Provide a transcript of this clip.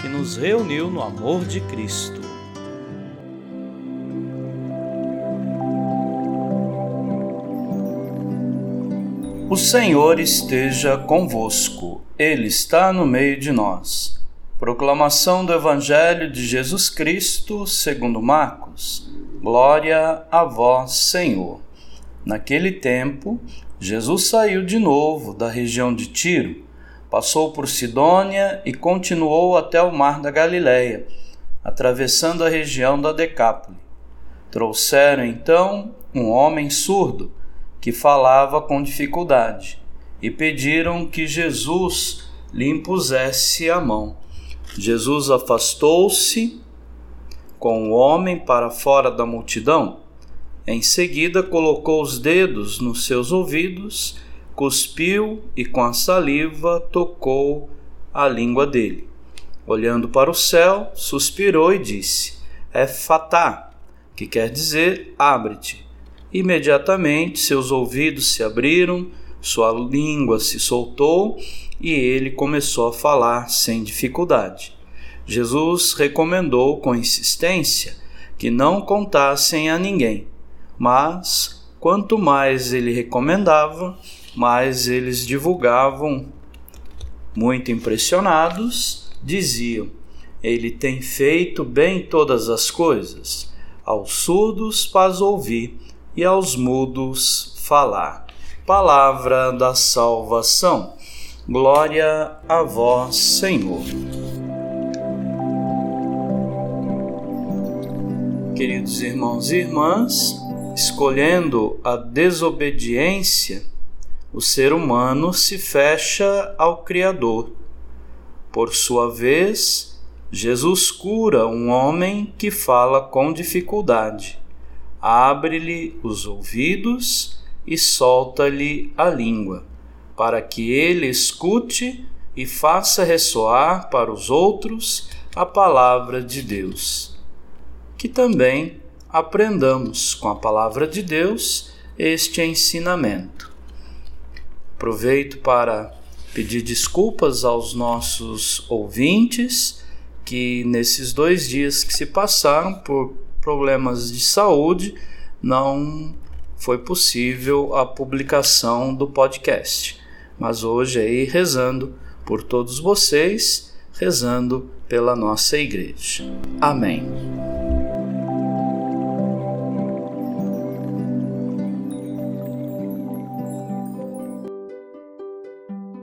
que nos reuniu no amor de Cristo. O Senhor esteja convosco, Ele está no meio de nós. Proclamação do Evangelho de Jesus Cristo, segundo Marcos. Glória a vós, Senhor. Naquele tempo, Jesus saiu de novo da região de Tiro passou por Sidônia e continuou até o mar da Galileia, atravessando a região da Decápole. Trouxeram então um homem surdo que falava com dificuldade e pediram que Jesus lhe impusesse a mão. Jesus afastou-se com o homem para fora da multidão. Em seguida, colocou os dedos nos seus ouvidos cuspiu e com a saliva tocou a língua dele. Olhando para o céu, suspirou e disse: É fatá, que quer dizer abre-te. Imediatamente seus ouvidos se abriram, sua língua se soltou e ele começou a falar sem dificuldade. Jesus recomendou com insistência que não contassem a ninguém, mas quanto mais ele recomendava, mas eles divulgavam, muito impressionados, diziam: Ele tem feito bem todas as coisas, aos surdos faz ouvir e aos mudos falar. Palavra da salvação. Glória a vós, Senhor. Queridos irmãos e irmãs, escolhendo a desobediência, o ser humano se fecha ao Criador. Por sua vez, Jesus cura um homem que fala com dificuldade, abre-lhe os ouvidos e solta-lhe a língua, para que ele escute e faça ressoar para os outros a palavra de Deus. Que também aprendamos com a palavra de Deus este ensinamento. Aproveito para pedir desculpas aos nossos ouvintes que nesses dois dias que se passaram por problemas de saúde não foi possível a publicação do podcast. Mas hoje aí rezando por todos vocês, rezando pela nossa igreja. Amém.